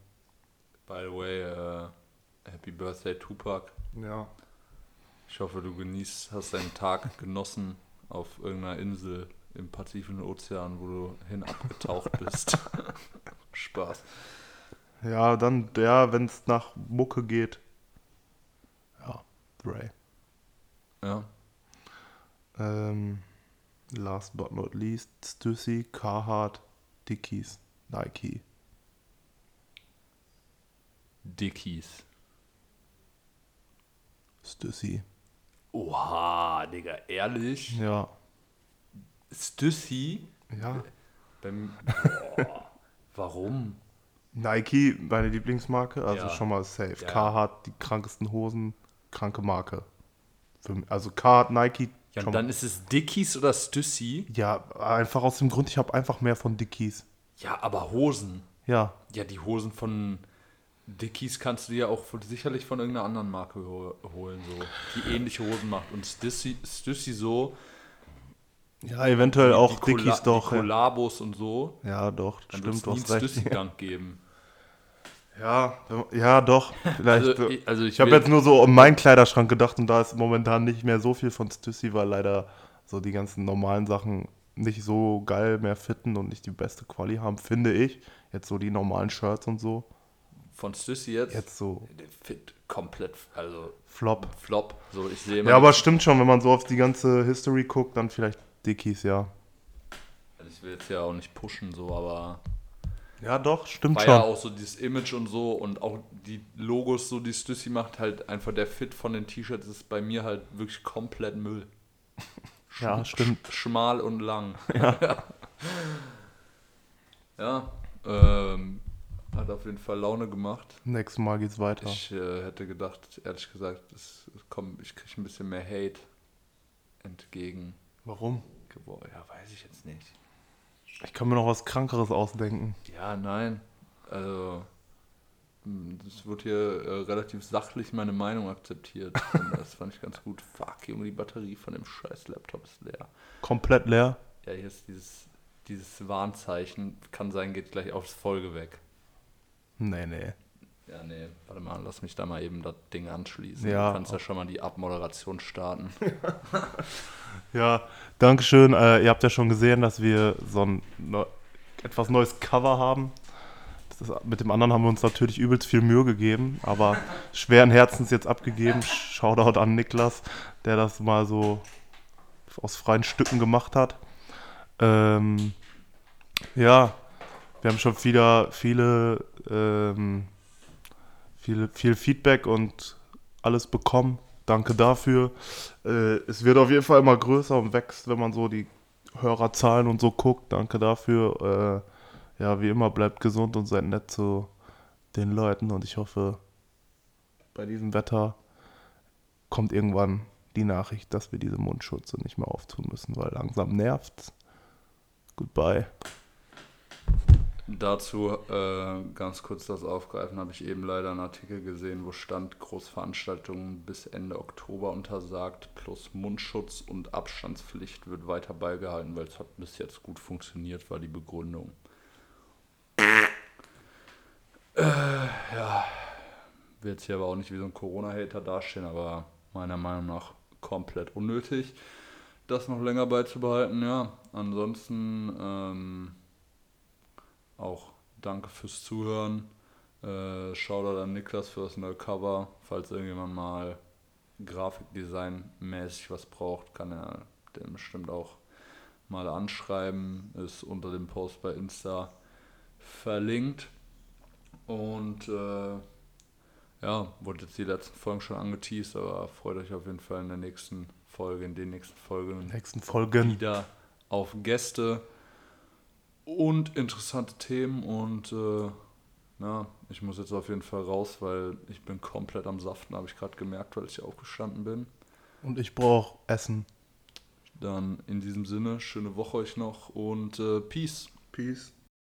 By the way, äh, Happy Birthday Tupac. ja, Ich hoffe, du genießt, hast deinen Tag [LAUGHS] genossen auf irgendeiner Insel im Pazifischen Ozean, wo du hin abgetaucht bist. [LAUGHS] Spaß. ja, dann, ja, wenn es nach Mucke geht, ja, Dre. Ja. Ähm, last but not least, Stussy, Carhartt, Dickies, Nike. Dickies. Stussy. Oha, Digga, ehrlich? Ja. Stussy? Ja. Beim, [LAUGHS] boah, warum? Nike, meine Lieblingsmarke, also Ja. schon mal safe. Ja. Carhartt, die krankesten Hosen, kranke Marke. Also Carhartt, Nike, Ja, und dann ist es Dickies oder Stussy? ja, einfach aus dem Grund, ich habe einfach mehr von Dickies. Ja, aber Hosen. Ja, Ja, die Hosen von Dickies kannst du dir auch von, sicherlich von irgendeiner anderen Marke ho holen, so, die ähnliche Hosen macht. Und Stussy, Stussy so, ja, eventuell auch die Dickies doch. Die Ja. Kollabos und so, ja, doch, dann stimmt, wird du es. Stussy-Gang geben. Ja, ja, doch, [LAUGHS] vielleicht. Also, ich- also ich, Ich habe jetzt nur so um meinen Kleiderschrank gedacht und da ist momentan nicht mehr so viel von Stussy, weil leider so die ganzen normalen Sachen nicht so geil mehr fitten und nicht die beste Quali haben, finde ich. Jetzt so die normalen Shirts und so. Von Stussy jetzt, Jetzt so der fit komplett, also Flop. Flop. So, ich sehe Ja, aber stimmt schon, wenn man so auf die ganze History guckt, dann vielleicht Dickies, ja. also ich will jetzt ja auch nicht pushen, so, aber Ja, doch, stimmt war schon. ja auch so dieses Image und so und auch die Logos, so die Stussy macht, halt einfach der Fit von den T-Shirts ist bei mir halt wirklich komplett Müll. [LAUGHS] Ja, stimmt. Sch schmal und lang. Ja, [LAUGHS] ja ähm, hat auf jeden Fall Laune gemacht. Nächstes Mal geht's weiter. Ich äh, hätte gedacht, ehrlich gesagt, es, es ich kriege ein bisschen mehr Hate entgegen. Warum? Ja, weiß ich jetzt nicht. Ich kann mir noch was Krankeres ausdenken. Ja, nein. Also, hm, es wird hier äh, relativ sachlich meine Meinung akzeptiert. [LAUGHS] Das fand ich ganz gut. Fuck, Junge, die Batterie von dem scheiß Laptop ist leer. Komplett leer. ja, hier ist dieses, dieses Warnzeichen, kann sein, geht gleich aufs Folge weg. Nee, nee. Ja, nee, warte mal, lass mich da mal eben das Ding anschließen. Ja. Du kannst ja schon mal die Abmoderation starten. [LAUGHS] Ja, Dankeschön. Äh, ihr habt ja schon gesehen, dass wir so ein neu, etwas neues Cover haben. Ist, mit dem anderen haben wir uns natürlich übelst viel Mühe gegeben, aber [LAUGHS] schweren Herzens jetzt abgegeben. Shoutout an Niklas, der das mal so aus freien Stücken gemacht hat. Ähm, ja, wir haben schon wieder viele, ähm, viele, viel Feedback und alles bekommen. Danke dafür. Äh, es wird auf jeden Fall immer größer und wächst, wenn man so die Hörerzahlen und so guckt. Danke dafür. Äh, ja, wie immer, bleibt gesund und seid nett zu den Leuten. Und ich hoffe, bei diesem Wetter kommt irgendwann die Nachricht, dass wir diese Mundschutze nicht mehr auftun müssen, weil langsam nervt's. Goodbye. Dazu äh, ganz kurz das aufgreifen, habe ich eben leider einen Artikel gesehen, wo stand, Großveranstaltungen bis Ende Oktober untersagt, plus Mundschutz und Abstandspflicht wird weiter beigehalten, weil es hat bis jetzt gut funktioniert, war die Begründung. Äh, ja, will jetzt hier aber auch nicht wie so ein Corona-Hater dastehen, aber meiner Meinung nach komplett unnötig, das noch länger beizubehalten. Ja, ansonsten ähm, auch danke fürs Zuhören. Äh, Shoutout an Niklas für das neue Cover. Falls irgendjemand mal Grafikdesign-mäßig was braucht, kann er den bestimmt auch mal anschreiben. Ist unter dem Post bei Insta verlinkt. Und äh, ja, wurde jetzt die letzten Folgen schon angeteased, aber freut euch auf jeden Fall in der nächsten Folge, in den nächsten Folgen Nächsten Folgen. wieder auf Gäste und interessante Themen und äh, ja, ich muss jetzt auf jeden Fall raus, weil ich bin komplett am Saften, habe ich gerade gemerkt, weil ich aufgestanden bin. Und ich brauche Essen. Dann in diesem Sinne, schöne Woche euch noch und äh, Peace. Peace.